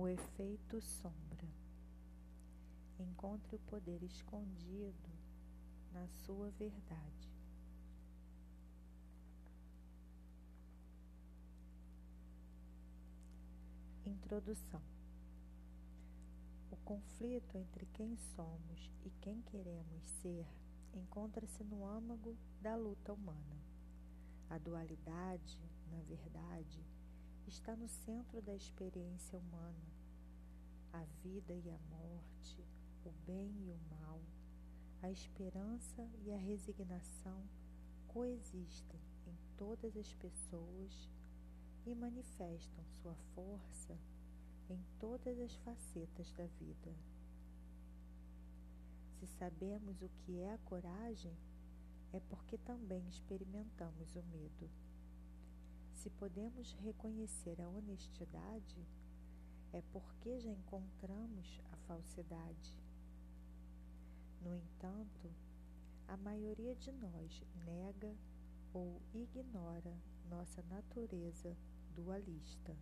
O efeito sombra. Encontre o poder escondido na sua verdade. Introdução. O conflito entre quem somos e quem queremos ser encontra-se no âmago da luta humana. A dualidade, na verdade, está no centro da experiência humana. A vida e a morte, o bem e o mal, a esperança e a resignação coexistem em todas as pessoas e manifestam sua força em todas as facetas da vida. Se sabemos o que é a coragem, é porque também experimentamos o medo. Se podemos reconhecer a honestidade, é porque já encontramos a falsidade. No entanto, a maioria de nós nega ou ignora nossa natureza dualista.